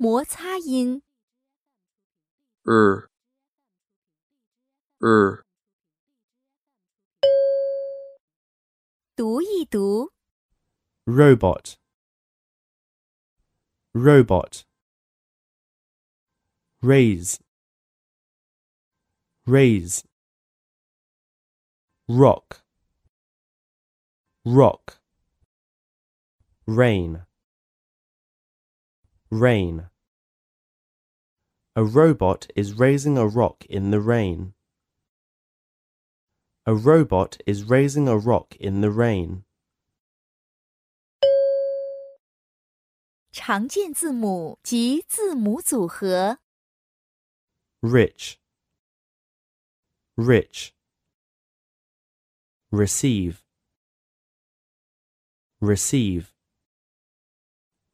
摩擦音。日日读一读。 robot robot raise raise rock rock rain rain a robot is raising a rock in the rain a robot is raising a rock in the rain 常见字母及字母组合。 rich, rich, receive, receive,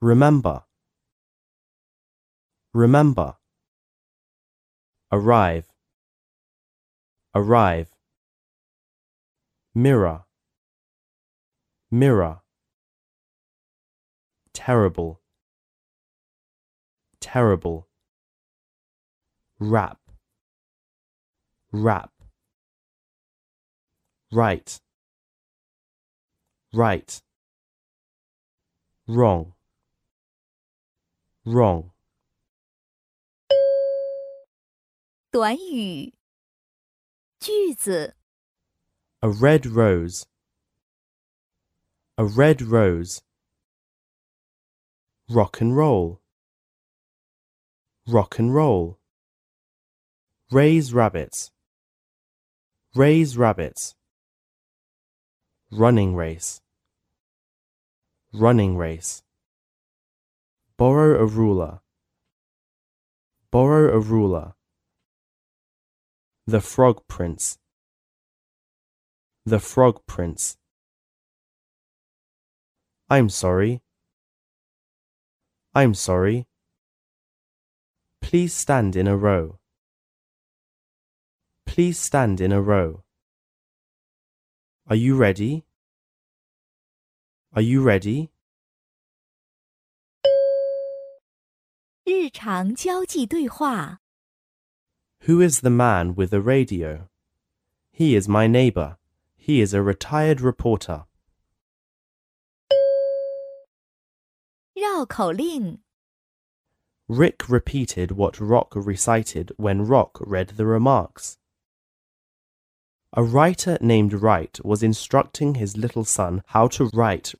remember, remember, arrive, arrive, mirror, mirror, terrible, terrible. Rap, rap, right, right, wrong, wrong, 短语。句子。 a red rose, a red rose, rock and roll, rock and roll, raise rabbits, raise rabbits, running race, running race, borrow a ruler, borrow a ruler, the frog prince, the frog prince. I'm sorry. I'm sorry. Please stand in a row. Please stand in a row. Are you ready? Are you ready? 日常交际对话。 Who is the man with the radio? He is my neighbor. He is a retired reporter. 绕口令。 Rick repeated what Rock recited when Rock read the remarks. A writer named Wright was instructing his little son how to write